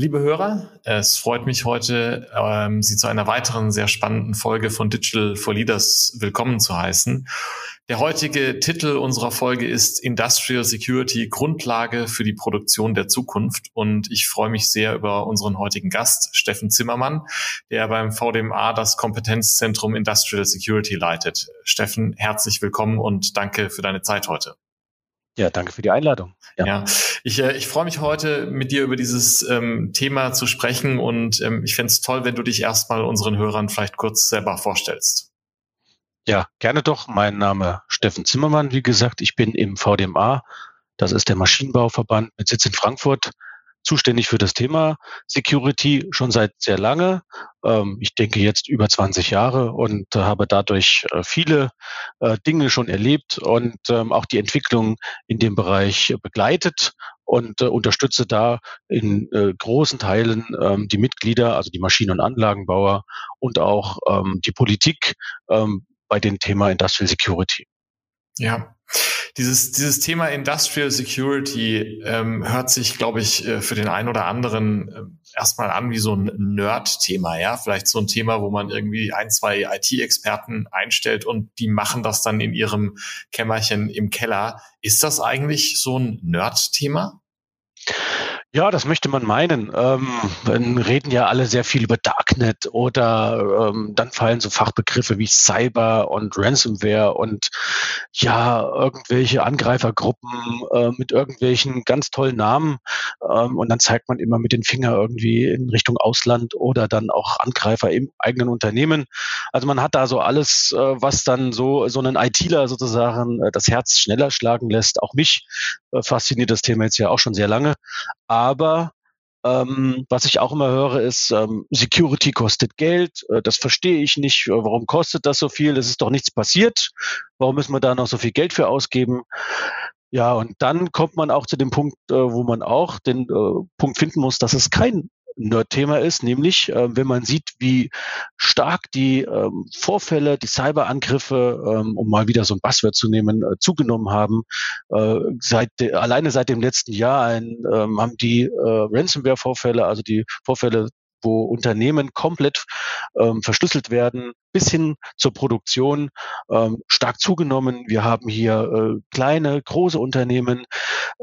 Liebe Hörer, es freut mich heute, ähm, Sie zu einer weiteren sehr spannenden Folge von Digital for Leaders willkommen zu heißen. Der heutige Titel unserer Folge ist Industrial Security Grundlage für die Produktion der Zukunft. Und ich freue mich sehr über unseren heutigen Gast, Steffen Zimmermann, der beim VDMA das Kompetenzzentrum Industrial Security leitet. Steffen, herzlich willkommen und danke für deine Zeit heute. Ja, danke für die Einladung. Ja, ja ich, äh, ich freue mich heute mit dir über dieses ähm, Thema zu sprechen und ähm, ich fände es toll, wenn du dich erstmal unseren Hörern vielleicht kurz selber vorstellst. Ja, gerne doch. Mein Name Steffen Zimmermann, wie gesagt, ich bin im VDMA, das ist der Maschinenbauverband mit Sitz in Frankfurt, zuständig für das Thema Security schon seit sehr lange. Ähm, ich denke jetzt über 20 Jahre und äh, habe dadurch äh, viele äh, Dinge schon erlebt und ähm, auch die Entwicklung in dem Bereich begleitet und unterstütze da in großen Teilen ähm, die Mitglieder, also die Maschinen- und Anlagenbauer und auch die Politik bei dem Thema Industrial Security. Ja, dieses, dieses Thema Industrial Security ähm, hört sich, glaube ich, äh, für den einen oder anderen äh, erstmal an wie so ein Nerd-Thema, ja. Vielleicht so ein Thema, wo man irgendwie ein, zwei IT-Experten einstellt und die machen das dann in ihrem Kämmerchen im Keller. Ist das eigentlich so ein Nerd-Thema? Ja, das möchte man meinen. Ähm, dann reden ja alle sehr viel über Darknet oder ähm, dann fallen so Fachbegriffe wie Cyber und Ransomware und ja, irgendwelche Angreifergruppen äh, mit irgendwelchen ganz tollen Namen. Ähm, und dann zeigt man immer mit den Finger irgendwie in Richtung Ausland oder dann auch Angreifer im eigenen Unternehmen. Also man hat da so alles, äh, was dann so, so einen ITler sozusagen äh, das Herz schneller schlagen lässt. Auch mich äh, fasziniert das Thema jetzt ja auch schon sehr lange. Aber ähm, was ich auch immer höre, ist, ähm, Security kostet Geld. Äh, das verstehe ich nicht. Äh, warum kostet das so viel? Es ist doch nichts passiert. Warum müssen wir da noch so viel Geld für ausgeben? Ja, und dann kommt man auch zu dem Punkt, äh, wo man auch den äh, Punkt finden muss, dass es kein Nerd-Thema ist, nämlich äh, wenn man sieht, wie stark die ähm, Vorfälle, die Cyberangriffe, ähm, um mal wieder so ein Buzzword zu nehmen, äh, zugenommen haben. Äh, seit de, alleine seit dem letzten Jahr ein, ähm, haben die äh, Ransomware-Vorfälle, also die Vorfälle wo Unternehmen komplett ähm, verschlüsselt werden, bis hin zur Produktion ähm, stark zugenommen. Wir haben hier äh, kleine, große Unternehmen,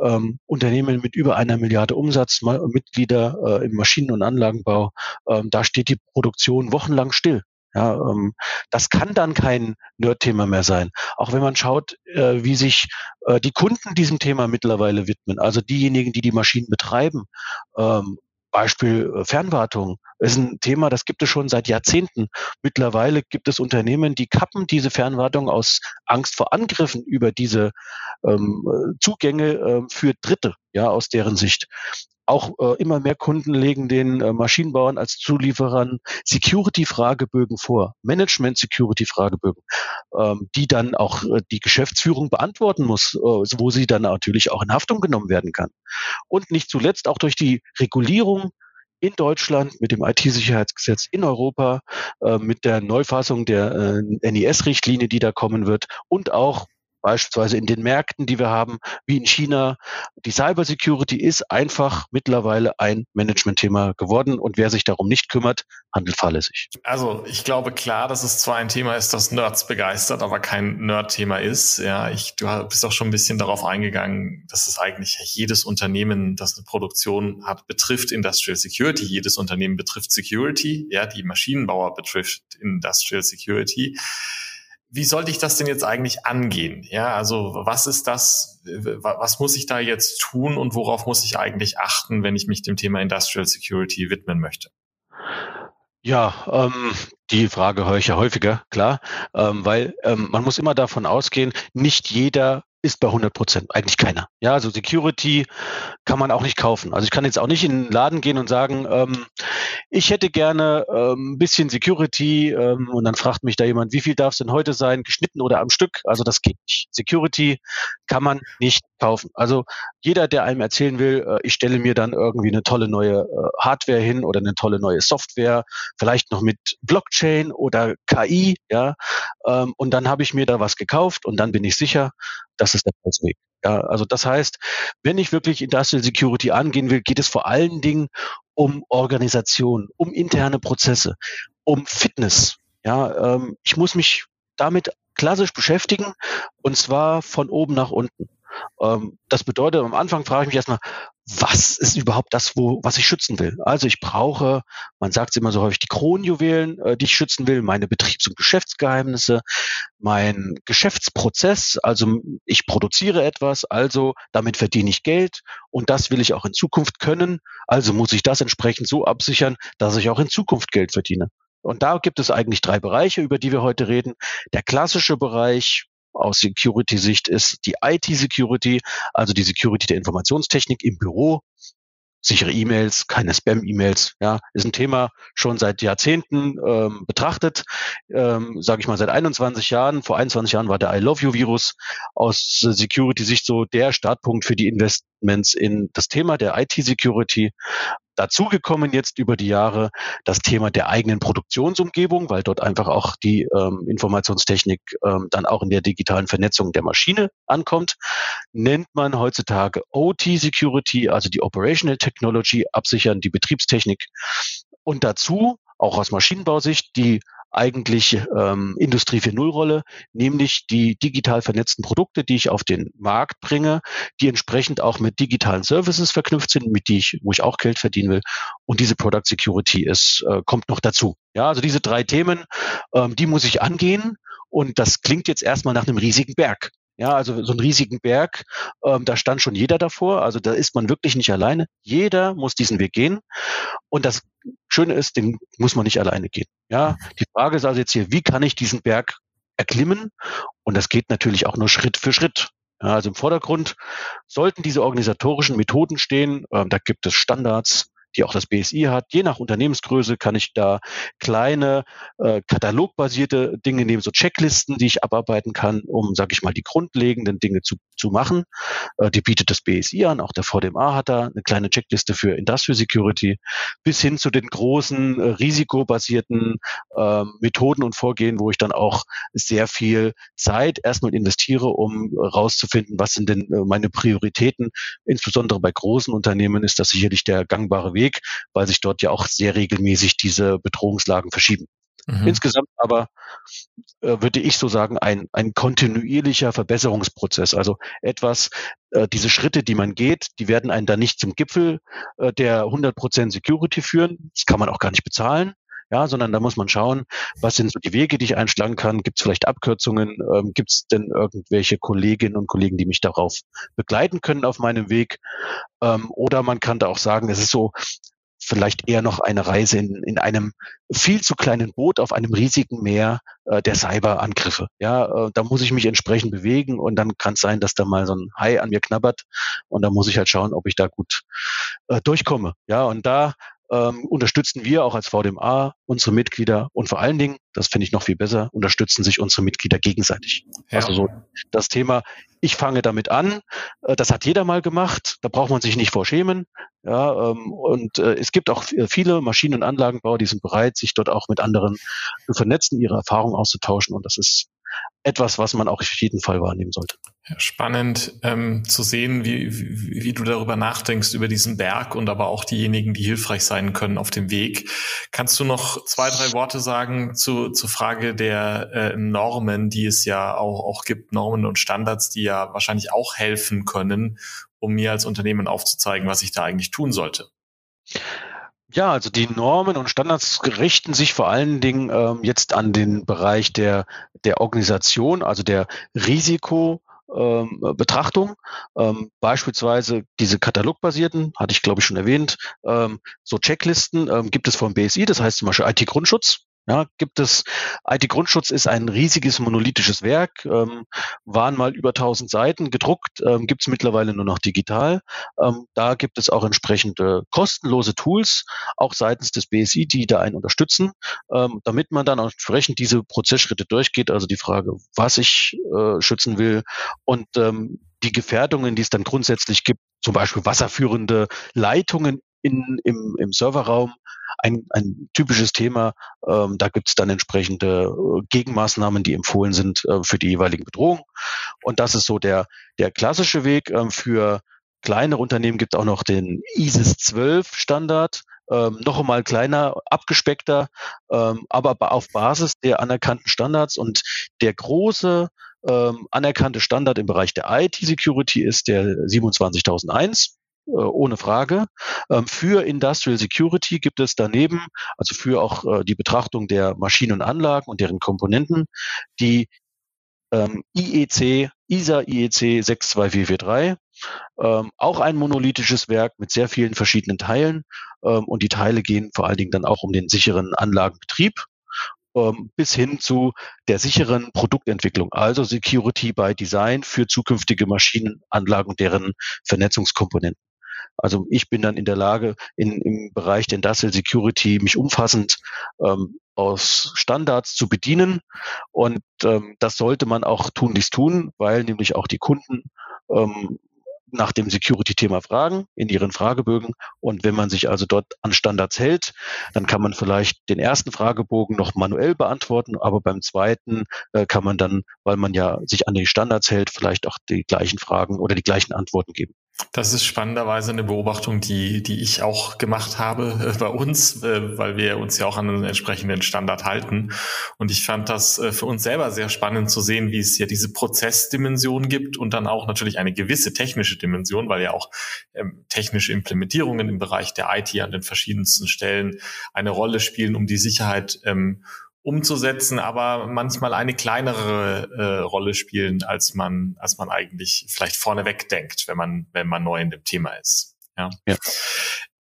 ähm, Unternehmen mit über einer Milliarde Umsatz, Mitglieder äh, im Maschinen- und Anlagenbau. Ähm, da steht die Produktion wochenlang still. Ja, ähm, das kann dann kein Nerd-Thema mehr sein. Auch wenn man schaut, äh, wie sich äh, die Kunden diesem Thema mittlerweile widmen, also diejenigen, die die Maschinen betreiben, ähm, Beispiel äh, Ist ein Thema, das gibt es schon seit Jahrzehnten. Mittlerweile gibt es Unternehmen, die kappen diese Fernwartung aus Angst vor Angriffen über diese ähm, Zugänge äh, für Dritte, ja, aus deren Sicht. Auch äh, immer mehr Kunden legen den äh, Maschinenbauern als Zulieferern Security-Fragebögen vor, Management-Security-Fragebögen, ähm, die dann auch äh, die Geschäftsführung beantworten muss, äh, wo sie dann natürlich auch in Haftung genommen werden kann. Und nicht zuletzt auch durch die Regulierung in Deutschland mit dem IT-Sicherheitsgesetz in Europa, äh, mit der Neufassung der äh, NIS-Richtlinie, die da kommen wird und auch beispielsweise in den Märkten, die wir haben, wie in China. Die Cybersecurity ist einfach mittlerweile ein Management-Thema geworden und wer sich darum nicht kümmert, handelt fahrlässig. Also ich glaube klar, dass es zwar ein Thema ist, das Nerds begeistert, aber kein Nerd-Thema ist. Ja, ich, du bist auch schon ein bisschen darauf eingegangen, dass es eigentlich jedes Unternehmen, das eine Produktion hat, betrifft Industrial Security. Jedes Unternehmen betrifft Security. Ja, die Maschinenbauer betrifft Industrial Security wie sollte ich das denn jetzt eigentlich angehen? Ja, also was ist das, was muss ich da jetzt tun und worauf muss ich eigentlich achten, wenn ich mich dem Thema Industrial Security widmen möchte? Ja, ähm, die Frage höre ich ja häufiger, klar, ähm, weil ähm, man muss immer davon ausgehen, nicht jeder ist bei 100 Prozent eigentlich keiner. Ja, also Security kann man auch nicht kaufen. Also ich kann jetzt auch nicht in den Laden gehen und sagen, ähm, ich hätte gerne ähm, ein bisschen Security ähm, und dann fragt mich da jemand, wie viel darf es denn heute sein, geschnitten oder am Stück? Also das geht nicht. Security kann man nicht kaufen. Also jeder, der einem erzählen will, äh, ich stelle mir dann irgendwie eine tolle neue äh, Hardware hin oder eine tolle neue Software, vielleicht noch mit Blockchain oder KI, ja, ähm, und dann habe ich mir da was gekauft und dann bin ich sicher, das ist der Weg. Ja, also das heißt, wenn ich wirklich Industrial Security angehen will, geht es vor allen Dingen um Organisation, um interne Prozesse, um Fitness. Ja, ähm, ich muss mich damit klassisch beschäftigen und zwar von oben nach unten. Ähm, das bedeutet, am Anfang frage ich mich erstmal, was ist überhaupt das, wo, was ich schützen will? Also ich brauche, man sagt es immer so häufig, die Kronjuwelen, äh, die ich schützen will, meine Betriebs- und Geschäftsgeheimnisse, mein Geschäftsprozess, also ich produziere etwas, also damit verdiene ich Geld und das will ich auch in Zukunft können, also muss ich das entsprechend so absichern, dass ich auch in Zukunft Geld verdiene. Und da gibt es eigentlich drei Bereiche, über die wir heute reden. Der klassische Bereich, aus Security-Sicht ist die IT-Security, also die Security der Informationstechnik im Büro. Sichere E-Mails, keine Spam-E-Mails, ja, ist ein Thema schon seit Jahrzehnten ähm, betrachtet, ähm, sage ich mal seit 21 Jahren. Vor 21 Jahren war der I Love You-Virus aus Security-Sicht so der Startpunkt für die Investments in das Thema der IT-Security dazugekommen jetzt über die Jahre das Thema der eigenen Produktionsumgebung, weil dort einfach auch die ähm, Informationstechnik ähm, dann auch in der digitalen Vernetzung der Maschine ankommt, nennt man heutzutage OT Security, also die Operational Technology, absichern die Betriebstechnik. Und dazu auch aus Maschinenbausicht die eigentlich ähm, Industrie 4.0 Rolle, nämlich die digital vernetzten Produkte, die ich auf den Markt bringe, die entsprechend auch mit digitalen Services verknüpft sind, mit die ich, wo ich auch Geld verdienen will. Und diese Product Security ist, äh, kommt noch dazu. Ja, also diese drei Themen, ähm, die muss ich angehen. Und das klingt jetzt erstmal nach einem riesigen Berg. Ja, also so einen riesigen Berg, ähm, da stand schon jeder davor. Also da ist man wirklich nicht alleine. Jeder muss diesen Weg gehen. Und das Schöne ist, den muss man nicht alleine gehen. Ja, die Frage ist also jetzt hier, wie kann ich diesen Berg erklimmen? Und das geht natürlich auch nur Schritt für Schritt. Ja, also im Vordergrund sollten diese organisatorischen Methoden stehen. Ähm, da gibt es Standards, die auch das BSI hat. Je nach Unternehmensgröße kann ich da kleine äh, katalogbasierte Dinge nehmen, so Checklisten, die ich abarbeiten kann, um, sage ich mal, die grundlegenden Dinge zu, zu machen. Äh, die bietet das BSI an, auch der VDMA hat da eine kleine Checkliste für Industrial Security, bis hin zu den großen äh, risikobasierten äh, Methoden und Vorgehen, wo ich dann auch sehr viel Zeit erstmal investiere, um rauszufinden, was sind denn äh, meine Prioritäten. Insbesondere bei großen Unternehmen ist das sicherlich der gangbare Weg Weg, weil sich dort ja auch sehr regelmäßig diese Bedrohungslagen verschieben. Mhm. Insgesamt aber äh, würde ich so sagen, ein, ein kontinuierlicher Verbesserungsprozess. Also etwas, äh, diese Schritte, die man geht, die werden einen dann nicht zum Gipfel äh, der 100% Security führen. Das kann man auch gar nicht bezahlen. Ja, sondern da muss man schauen, was sind so die Wege, die ich einschlagen kann? Gibt es vielleicht Abkürzungen? Ähm, Gibt es denn irgendwelche Kolleginnen und Kollegen, die mich darauf begleiten können auf meinem Weg? Ähm, oder man kann da auch sagen, es ist so vielleicht eher noch eine Reise in, in einem viel zu kleinen Boot auf einem riesigen Meer äh, der Cyberangriffe. Ja, äh, da muss ich mich entsprechend bewegen und dann kann es sein, dass da mal so ein Hai an mir knabbert und da muss ich halt schauen, ob ich da gut äh, durchkomme. Ja, und da ähm, unterstützen wir auch als VDMA unsere Mitglieder und vor allen Dingen, das finde ich noch viel besser, unterstützen sich unsere Mitglieder gegenseitig. Ja. Also so das Thema, ich fange damit an, äh, das hat jeder mal gemacht, da braucht man sich nicht vorschämen. Ja, ähm, und äh, es gibt auch viele Maschinen- und Anlagenbauer, die sind bereit, sich dort auch mit anderen zu vernetzen, ihre Erfahrungen auszutauschen und das ist etwas, was man auch auf jeden Fall wahrnehmen sollte. Spannend ähm, zu sehen, wie, wie, wie du darüber nachdenkst, über diesen Berg und aber auch diejenigen, die hilfreich sein können auf dem Weg. Kannst du noch zwei, drei Worte sagen zu, zur Frage der äh, Normen, die es ja auch, auch gibt, Normen und Standards, die ja wahrscheinlich auch helfen können, um mir als Unternehmen aufzuzeigen, was ich da eigentlich tun sollte? Ja, also die Normen und Standards richten sich vor allen Dingen ähm, jetzt an den Bereich der, der Organisation, also der Risiko, ähm, Betrachtung. Ähm, beispielsweise diese katalogbasierten, hatte ich glaube ich schon erwähnt, ähm, so Checklisten ähm, gibt es vom BSI, das heißt zum Beispiel IT-Grundschutz. Ja, gibt es, IT-Grundschutz ist ein riesiges monolithisches Werk, ähm, waren mal über 1000 Seiten gedruckt, ähm, gibt es mittlerweile nur noch digital. Ähm, da gibt es auch entsprechende kostenlose Tools, auch seitens des BSI, die da einen unterstützen, ähm, damit man dann entsprechend diese Prozessschritte durchgeht, also die Frage, was ich äh, schützen will und ähm, die Gefährdungen, die es dann grundsätzlich gibt, zum Beispiel wasserführende Leitungen in, im, im Serverraum, ein, ein typisches Thema. Ähm, da gibt es dann entsprechende äh, Gegenmaßnahmen, die empfohlen sind äh, für die jeweiligen Bedrohungen. Und das ist so der, der klassische Weg. Ähm, für kleinere Unternehmen gibt es auch noch den ISIS 12 Standard. Ähm, noch einmal kleiner, abgespeckter, ähm, aber auf Basis der anerkannten Standards. Und der große ähm, anerkannte Standard im Bereich der IT-Security ist der 27001. Äh, ohne Frage. Ähm, für Industrial Security gibt es daneben, also für auch äh, die Betrachtung der Maschinen und Anlagen und deren Komponenten, die ähm, IEC, ISA IEC 62443, ähm, auch ein monolithisches Werk mit sehr vielen verschiedenen Teilen. und die Teile gehen vor allen Dingen dann auch um den sicheren Anlagenbetrieb bis hin zu der sicheren Produktentwicklung, also Security by Design für zukünftige Maschinen, Anlagen, deren Vernetzungskomponenten. Also ich bin dann in der Lage, in, im Bereich der Industrial Security mich umfassend ähm, aus Standards zu bedienen. Und ähm, das sollte man auch tunlichst tun, weil nämlich auch die Kunden ähm, nach dem Security-Thema fragen in ihren Fragebögen. Und wenn man sich also dort an Standards hält, dann kann man vielleicht den ersten Fragebogen noch manuell beantworten, aber beim zweiten äh, kann man dann, weil man ja sich an die Standards hält, vielleicht auch die gleichen Fragen oder die gleichen Antworten geben. Das ist spannenderweise eine Beobachtung, die, die ich auch gemacht habe äh, bei uns, äh, weil wir uns ja auch an einen entsprechenden Standard halten. Und ich fand das äh, für uns selber sehr spannend zu sehen, wie es ja diese Prozessdimension gibt und dann auch natürlich eine gewisse technische Dimension, weil ja auch ähm, technische Implementierungen im Bereich der IT an den verschiedensten Stellen eine Rolle spielen, um die Sicherheit ähm, umzusetzen, aber manchmal eine kleinere äh, Rolle spielen, als man, als man eigentlich vielleicht vorneweg denkt, wenn man, wenn man neu in dem Thema ist. Ja. ja.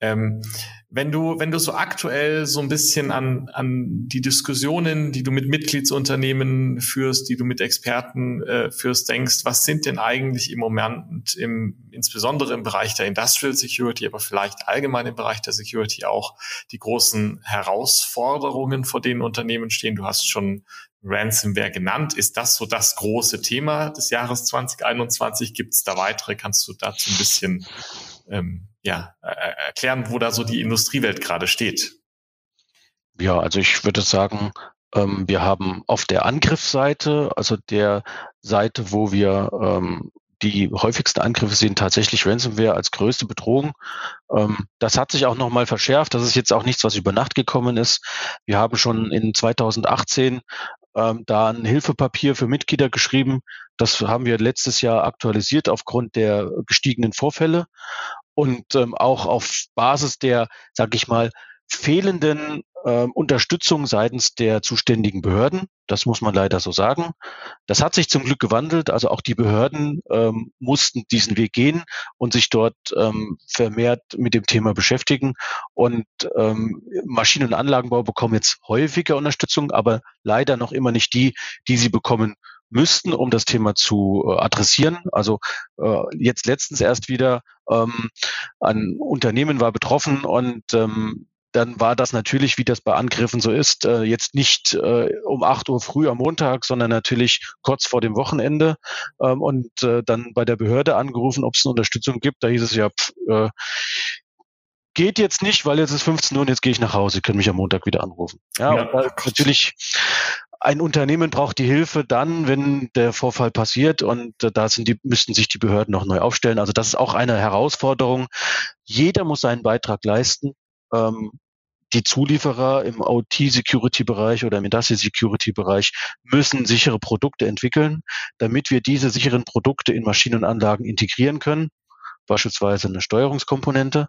Ähm, wenn du, wenn du so aktuell so ein bisschen an, an die Diskussionen, die du mit Mitgliedsunternehmen führst, die du mit Experten äh, führst, denkst, was sind denn eigentlich im Moment im, insbesondere im Bereich der Industrial Security, aber vielleicht allgemein im Bereich der Security auch die großen Herausforderungen, vor denen Unternehmen stehen? Du hast schon Ransomware genannt. Ist das so das große Thema des Jahres 2021? Gibt es da weitere? Kannst du dazu ein bisschen ähm, ja, äh, äh, erklären, wo da so die Industriewelt gerade steht? Ja, also ich würde sagen, ähm, wir haben auf der Angriffsseite, also der Seite, wo wir ähm, die häufigsten Angriffe sehen tatsächlich Ransomware als größte Bedrohung. Ähm, das hat sich auch nochmal verschärft. Das ist jetzt auch nichts, was über Nacht gekommen ist. Wir haben schon in 2018 ähm, da ein Hilfepapier für Mitglieder geschrieben. Das haben wir letztes Jahr aktualisiert aufgrund der gestiegenen Vorfälle und ähm, auch auf Basis der, sag ich mal, fehlenden äh, Unterstützung seitens der zuständigen Behörden. Das muss man leider so sagen. Das hat sich zum Glück gewandelt. Also auch die Behörden ähm, mussten diesen Weg gehen und sich dort ähm, vermehrt mit dem Thema beschäftigen. Und ähm, Maschinen- und Anlagenbau bekommen jetzt häufiger Unterstützung, aber leider noch immer nicht die, die sie bekommen müssten, um das Thema zu äh, adressieren. Also äh, jetzt letztens erst wieder ähm, ein Unternehmen war betroffen und ähm, dann war das natürlich, wie das bei Angriffen so ist, äh, jetzt nicht äh, um acht Uhr früh am Montag, sondern natürlich kurz vor dem Wochenende ähm, und äh, dann bei der Behörde angerufen, ob es eine Unterstützung gibt. Da hieß es ja, pff, äh, geht jetzt nicht, weil jetzt ist 15 Uhr und jetzt gehe ich nach Hause, können mich am Montag wieder anrufen. Ja, ja natürlich ein Unternehmen braucht die Hilfe dann, wenn der Vorfall passiert und äh, da sind die, müssten sich die Behörden noch neu aufstellen. Also das ist auch eine Herausforderung. Jeder muss seinen Beitrag leisten. Ähm, die Zulieferer im OT-Security-Bereich oder im Industrial-Security-Bereich müssen sichere Produkte entwickeln, damit wir diese sicheren Produkte in Maschinen und Anlagen integrieren können beispielsweise eine Steuerungskomponente.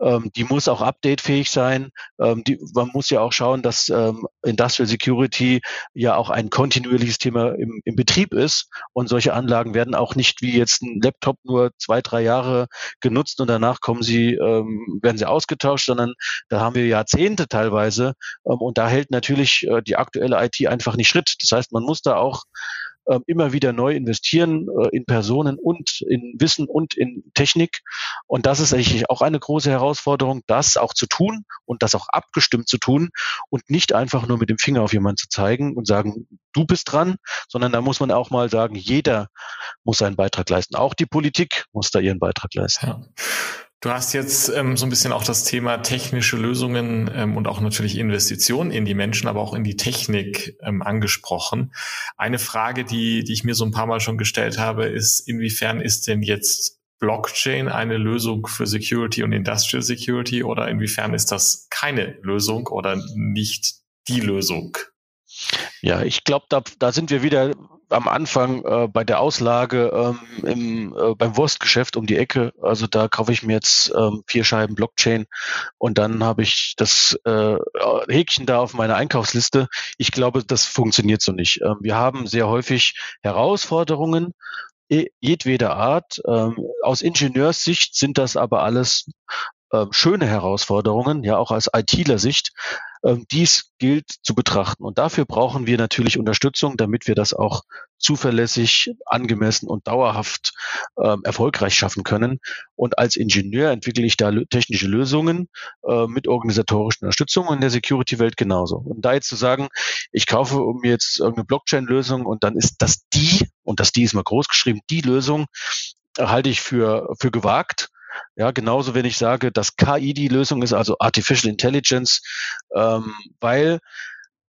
Ähm, die muss auch updatefähig sein. Ähm, die, man muss ja auch schauen, dass ähm, Industrial Security ja auch ein kontinuierliches Thema im, im Betrieb ist. Und solche Anlagen werden auch nicht wie jetzt ein Laptop nur zwei, drei Jahre genutzt und danach kommen sie, ähm, werden sie ausgetauscht, sondern da haben wir Jahrzehnte teilweise. Ähm, und da hält natürlich äh, die aktuelle IT einfach nicht Schritt. Das heißt, man muss da auch äh, immer wieder neu investieren äh, in Personen und in Wissen und in Technik. Und das ist eigentlich auch eine große Herausforderung, das auch zu tun und das auch abgestimmt zu tun und nicht einfach nur mit dem Finger auf jemanden zu zeigen und sagen, du bist dran, sondern da muss man auch mal sagen, jeder muss seinen Beitrag leisten. Auch die Politik muss da ihren Beitrag leisten. Ja. Du hast jetzt ähm, so ein bisschen auch das Thema technische Lösungen ähm, und auch natürlich Investitionen in die Menschen, aber auch in die Technik ähm, angesprochen. Eine Frage, die, die ich mir so ein paar Mal schon gestellt habe, ist, inwiefern ist denn jetzt Blockchain eine Lösung für Security und Industrial Security oder inwiefern ist das keine Lösung oder nicht die Lösung? Ja, ich glaube, da, da sind wir wieder am Anfang äh, bei der Auslage ähm, im, äh, beim Wurstgeschäft um die Ecke. Also da kaufe ich mir jetzt ähm, vier Scheiben Blockchain und dann habe ich das äh, Häkchen da auf meiner Einkaufsliste. Ich glaube, das funktioniert so nicht. Ähm, wir haben sehr häufig Herausforderungen jedweder Art. Ähm, aus Ingenieurssicht sind das aber alles ähm, schöne Herausforderungen, ja auch aus ITler-Sicht. Ähm, dies gilt zu betrachten. Und dafür brauchen wir natürlich Unterstützung, damit wir das auch zuverlässig, angemessen und dauerhaft ähm, erfolgreich schaffen können. Und als Ingenieur entwickle ich da technische Lösungen äh, mit organisatorischen Unterstützung in der Security-Welt genauso. Und da jetzt zu sagen, ich kaufe mir jetzt irgendeine Blockchain-Lösung und dann ist das die, und das die ist mal groß geschrieben, die Lösung, halte ich für, für gewagt ja, genauso wenn ich sage, dass KI die Lösung ist, also Artificial Intelligence, ähm, weil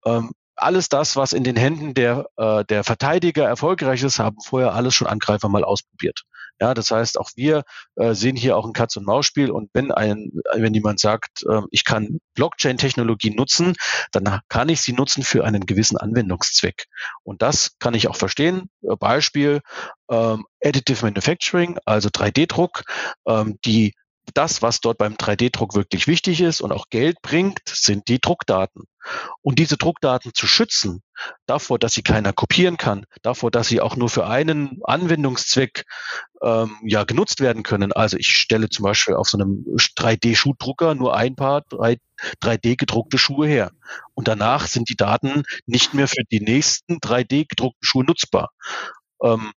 ähm, alles das, was in den Händen der, äh, der Verteidiger erfolgreich ist, haben vorher alles schon Angreifer mal ausprobiert. Ja, das heißt, auch wir äh, sehen hier auch ein Katz- und Maus-Spiel. Und wenn ein, wenn jemand sagt, äh, ich kann Blockchain-Technologie nutzen, dann kann ich sie nutzen für einen gewissen Anwendungszweck. Und das kann ich auch verstehen. Äh, Beispiel ähm, Additive Manufacturing, also 3D-Druck, ähm, die das, was dort beim 3D-Druck wirklich wichtig ist und auch Geld bringt, sind die Druckdaten. Und diese Druckdaten zu schützen, davor, dass sie keiner kopieren kann, davor, dass sie auch nur für einen Anwendungszweck ähm, ja genutzt werden können. Also ich stelle zum Beispiel auf so einem 3D-Schuhdrucker nur ein paar 3D gedruckte Schuhe her. Und danach sind die Daten nicht mehr für die nächsten 3D gedruckten Schuhe nutzbar. Ähm,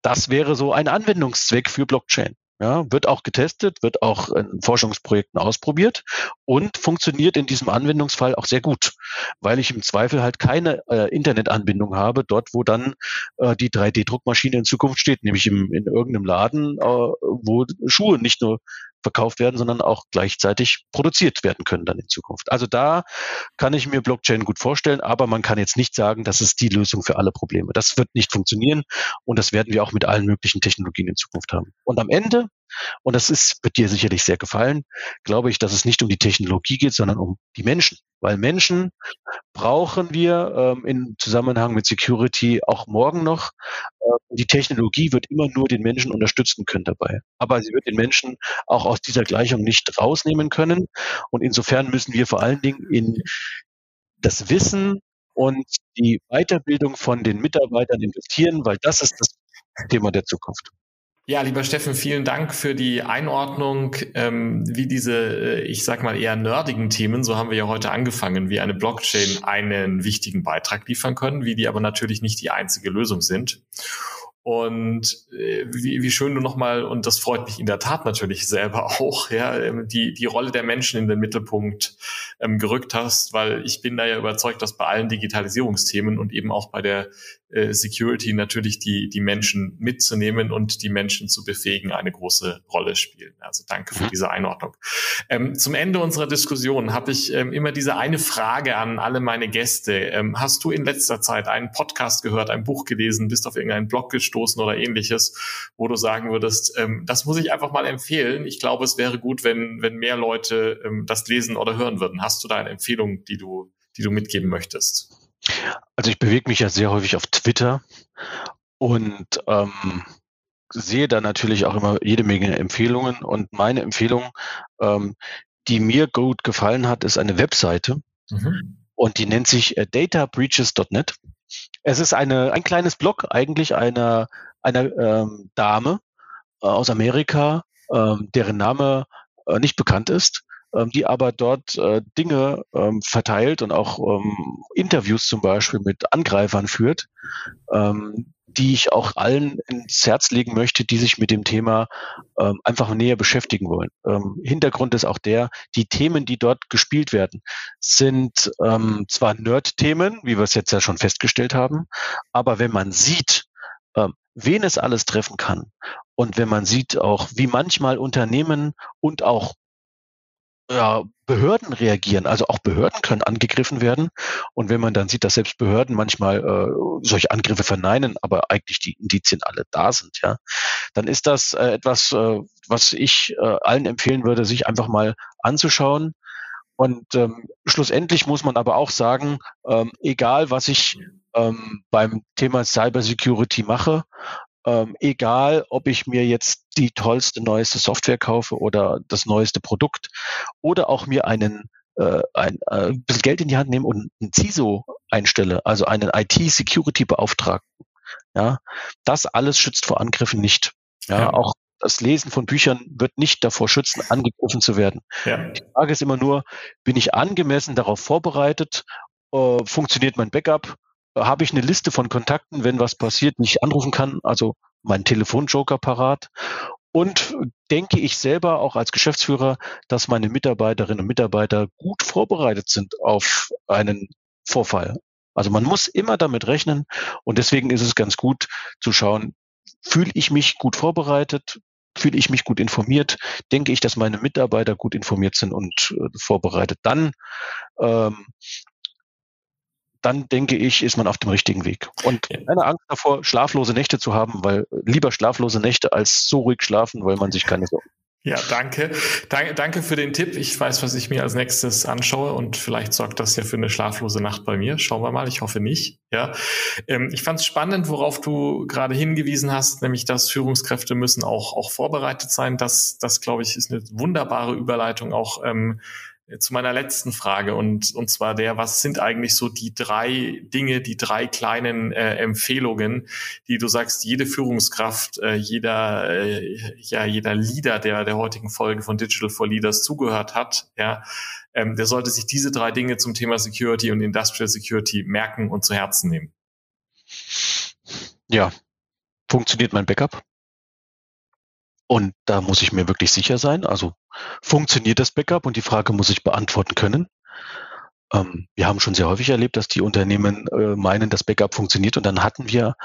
das wäre so ein Anwendungszweck für Blockchain. Ja, wird auch getestet, wird auch in Forschungsprojekten ausprobiert und funktioniert in diesem Anwendungsfall auch sehr gut, weil ich im Zweifel halt keine äh, Internetanbindung habe, dort wo dann äh, die 3D-Druckmaschine in Zukunft steht, nämlich im, in irgendeinem Laden, äh, wo Schuhe nicht nur verkauft werden, sondern auch gleichzeitig produziert werden können dann in Zukunft. Also da kann ich mir Blockchain gut vorstellen, aber man kann jetzt nicht sagen, das ist die Lösung für alle Probleme. Das wird nicht funktionieren und das werden wir auch mit allen möglichen Technologien in Zukunft haben. Und am Ende und das ist, wird dir sicherlich sehr gefallen, glaube ich, dass es nicht um die Technologie geht, sondern um die Menschen. Weil Menschen brauchen wir ähm, im Zusammenhang mit Security auch morgen noch. Äh, die Technologie wird immer nur den Menschen unterstützen können dabei. Aber sie wird den Menschen auch aus dieser Gleichung nicht rausnehmen können. Und insofern müssen wir vor allen Dingen in das Wissen und die Weiterbildung von den Mitarbeitern investieren, weil das ist das Thema der Zukunft. Ja, lieber Steffen, vielen Dank für die Einordnung, ähm, wie diese, äh, ich sag mal, eher nerdigen Themen, so haben wir ja heute angefangen, wie eine Blockchain einen wichtigen Beitrag liefern können, wie die aber natürlich nicht die einzige Lösung sind. Und äh, wie, wie schön du nochmal, und das freut mich in der Tat natürlich selber auch, ja, ähm, die, die Rolle der Menschen in den Mittelpunkt ähm, gerückt hast, weil ich bin da ja überzeugt, dass bei allen Digitalisierungsthemen und eben auch bei der äh, Security natürlich die, die Menschen mitzunehmen und die Menschen zu befähigen, eine große Rolle spielen. Also danke für mhm. diese Einordnung. Ähm, zum Ende unserer Diskussion habe ich ähm, immer diese eine Frage an alle meine Gäste. Ähm, hast du in letzter Zeit einen Podcast gehört, ein Buch gelesen, bist auf irgendeinen Blog gestoßen oder ähnliches, wo du sagen würdest, ähm, das muss ich einfach mal empfehlen. Ich glaube, es wäre gut, wenn, wenn mehr Leute ähm, das lesen oder hören würden. Hast du da eine Empfehlung, die du, die du mitgeben möchtest? Also ich bewege mich ja sehr häufig auf Twitter und ähm, sehe da natürlich auch immer jede Menge Empfehlungen und meine Empfehlung, ähm, die mir gut gefallen hat, ist eine Webseite mhm. und die nennt sich äh, databreaches.net. Es ist eine, ein kleines Blog eigentlich einer, einer ähm, Dame äh, aus Amerika, ähm, deren Name äh, nicht bekannt ist, ähm, die aber dort äh, Dinge ähm, verteilt und auch ähm, Interviews zum Beispiel mit Angreifern führt, ähm, die ich auch allen ins Herz legen möchte, die sich mit dem Thema ähm, einfach näher beschäftigen wollen. Ähm, Hintergrund ist auch der, die Themen, die dort gespielt werden, sind ähm, zwar Nerd-Themen, wie wir es jetzt ja schon festgestellt haben, aber wenn man sieht, ähm, wen es alles treffen kann und wenn man sieht auch, wie manchmal Unternehmen und auch ja, Behörden reagieren. Also auch Behörden können angegriffen werden. Und wenn man dann sieht, dass selbst Behörden manchmal äh, solche Angriffe verneinen, aber eigentlich die Indizien alle da sind, ja, dann ist das äh, etwas, äh, was ich äh, allen empfehlen würde, sich einfach mal anzuschauen. Und ähm, schlussendlich muss man aber auch sagen, ähm, egal was ich ähm, beim Thema Cybersecurity mache, ähm, egal, ob ich mir jetzt die tollste, neueste Software kaufe oder das neueste Produkt oder auch mir einen äh, ein, äh, ein bisschen Geld in die Hand nehme und einen CISO einstelle, also einen IT-Security-Beauftragten. Ja, das alles schützt vor Angriffen nicht. Ja, ja, auch das Lesen von Büchern wird nicht davor schützen, angegriffen zu werden. Ja. Die Frage ist immer nur, bin ich angemessen darauf vorbereitet? Äh, funktioniert mein Backup? Habe ich eine Liste von Kontakten, wenn was passiert, nicht anrufen kann, also mein Telefonjoker parat. Und denke ich selber auch als Geschäftsführer, dass meine Mitarbeiterinnen und Mitarbeiter gut vorbereitet sind auf einen Vorfall. Also man muss immer damit rechnen und deswegen ist es ganz gut zu schauen, fühle ich mich gut vorbereitet, fühle ich mich gut informiert, denke ich, dass meine Mitarbeiter gut informiert sind und äh, vorbereitet. Dann ähm, dann denke ich, ist man auf dem richtigen Weg. Und keine Angst davor, schlaflose Nächte zu haben, weil lieber schlaflose Nächte als so ruhig schlafen, weil man sich keine Sorgen ja, danke. danke. Danke für den Tipp. Ich weiß, was ich mir als nächstes anschaue und vielleicht sorgt das ja für eine schlaflose Nacht bei mir. Schauen wir mal. Ich hoffe nicht. Ja, ähm, ich fand es spannend, worauf du gerade hingewiesen hast, nämlich dass Führungskräfte müssen auch auch vorbereitet sein. Das, das glaube ich, ist eine wunderbare Überleitung auch ähm, zu meiner letzten Frage und, und zwar der, was sind eigentlich so die drei Dinge, die drei kleinen äh, Empfehlungen, die du sagst, jede Führungskraft, äh, jeder, äh, ja, jeder Leader, der der heutigen Folge von Digital for Leaders zugehört hat, ja, ähm, der sollte sich diese drei Dinge zum Thema Security und Industrial Security merken und zu Herzen nehmen. Ja, funktioniert mein Backup? Und da muss ich mir wirklich sicher sein. Also funktioniert das Backup? Und die Frage muss ich beantworten können. Ähm, wir haben schon sehr häufig erlebt, dass die Unternehmen äh, meinen, das Backup funktioniert und dann hatten wir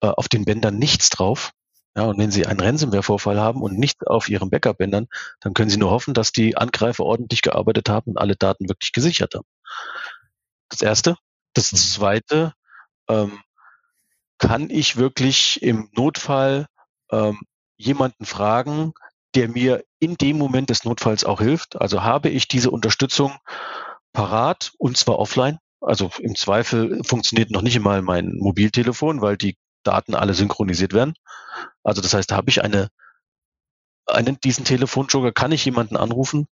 äh, auf den Bändern nichts drauf. Ja, und wenn Sie einen Ransomware-Vorfall haben und nicht auf Ihren Backup-Bändern, dann können Sie nur hoffen, dass die Angreifer ordentlich gearbeitet haben und alle Daten wirklich gesichert haben. Das erste. Das mhm. zweite, ähm, kann ich wirklich im Notfall ähm, jemanden fragen, der mir in dem Moment des Notfalls auch hilft. Also habe ich diese Unterstützung parat und zwar offline. Also im Zweifel funktioniert noch nicht einmal mein Mobiltelefon, weil die Daten alle synchronisiert werden. Also das heißt, habe ich eine, einen, diesen Telefonjoker, kann ich jemanden anrufen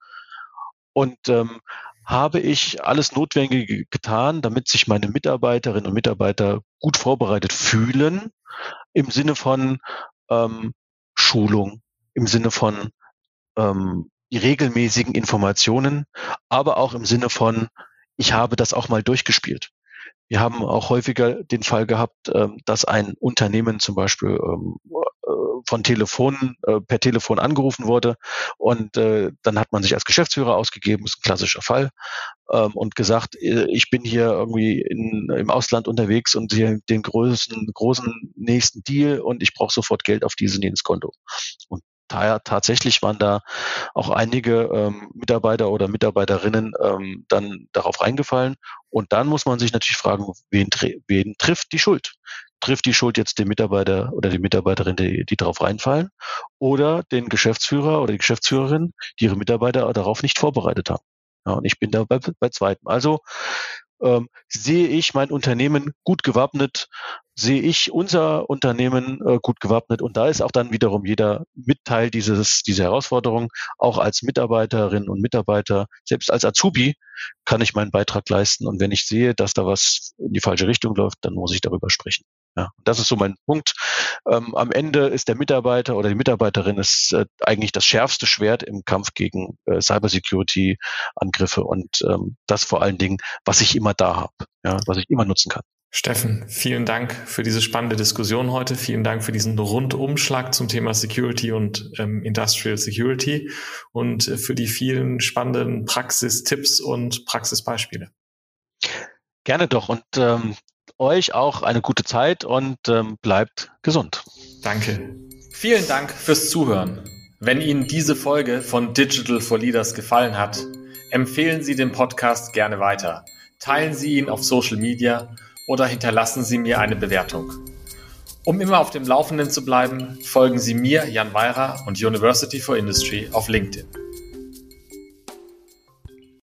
und ähm, habe ich alles Notwendige getan, damit sich meine Mitarbeiterinnen und Mitarbeiter gut vorbereitet fühlen, im Sinne von, ähm, Schulung im Sinne von ähm, die regelmäßigen Informationen, aber auch im Sinne von, ich habe das auch mal durchgespielt. Wir haben auch häufiger den Fall gehabt, ähm, dass ein Unternehmen zum Beispiel ähm, äh, von Telefon, äh, per Telefon angerufen wurde und äh, dann hat man sich als Geschäftsführer ausgegeben, ist ein klassischer Fall, ähm, und gesagt, ich bin hier irgendwie in, im Ausland unterwegs und hier den größten, großen nächsten Deal und ich brauche sofort Geld auf dieses und jenes Konto. Und tatsächlich waren da auch einige ähm, Mitarbeiter oder Mitarbeiterinnen ähm, dann darauf reingefallen. Und dann muss man sich natürlich fragen, wen, wen trifft die Schuld? Trifft die Schuld jetzt den Mitarbeiter oder die Mitarbeiterin, die, die darauf reinfallen, oder den Geschäftsführer oder die Geschäftsführerin, die ihre Mitarbeiter darauf nicht vorbereitet haben? Ja, und ich bin da bei, bei zweitem. Also ähm, sehe ich mein Unternehmen gut gewappnet, sehe ich unser Unternehmen äh, gut gewappnet. Und da ist auch dann wiederum jeder Mitteil dieses, dieser Herausforderung. Auch als Mitarbeiterin und Mitarbeiter, selbst als Azubi, kann ich meinen Beitrag leisten. Und wenn ich sehe, dass da was in die falsche Richtung läuft, dann muss ich darüber sprechen. Ja, das ist so mein Punkt. Ähm, am Ende ist der Mitarbeiter oder die Mitarbeiterin ist äh, eigentlich das schärfste Schwert im Kampf gegen äh, Cybersecurity-Angriffe und ähm, das vor allen Dingen, was ich immer da habe, ja, was ich immer nutzen kann. Steffen, vielen Dank für diese spannende Diskussion heute. Vielen Dank für diesen Rundumschlag zum Thema Security und ähm, Industrial Security und äh, für die vielen spannenden Praxistipps und Praxisbeispiele. Gerne doch. Und ähm, euch auch eine gute Zeit und ähm, bleibt gesund. Danke. Vielen Dank fürs Zuhören. Wenn Ihnen diese Folge von Digital for Leaders gefallen hat, empfehlen Sie den Podcast gerne weiter. Teilen Sie ihn auf Social Media oder hinterlassen Sie mir eine Bewertung. Um immer auf dem Laufenden zu bleiben, folgen Sie mir, Jan Weira und University for Industry auf LinkedIn.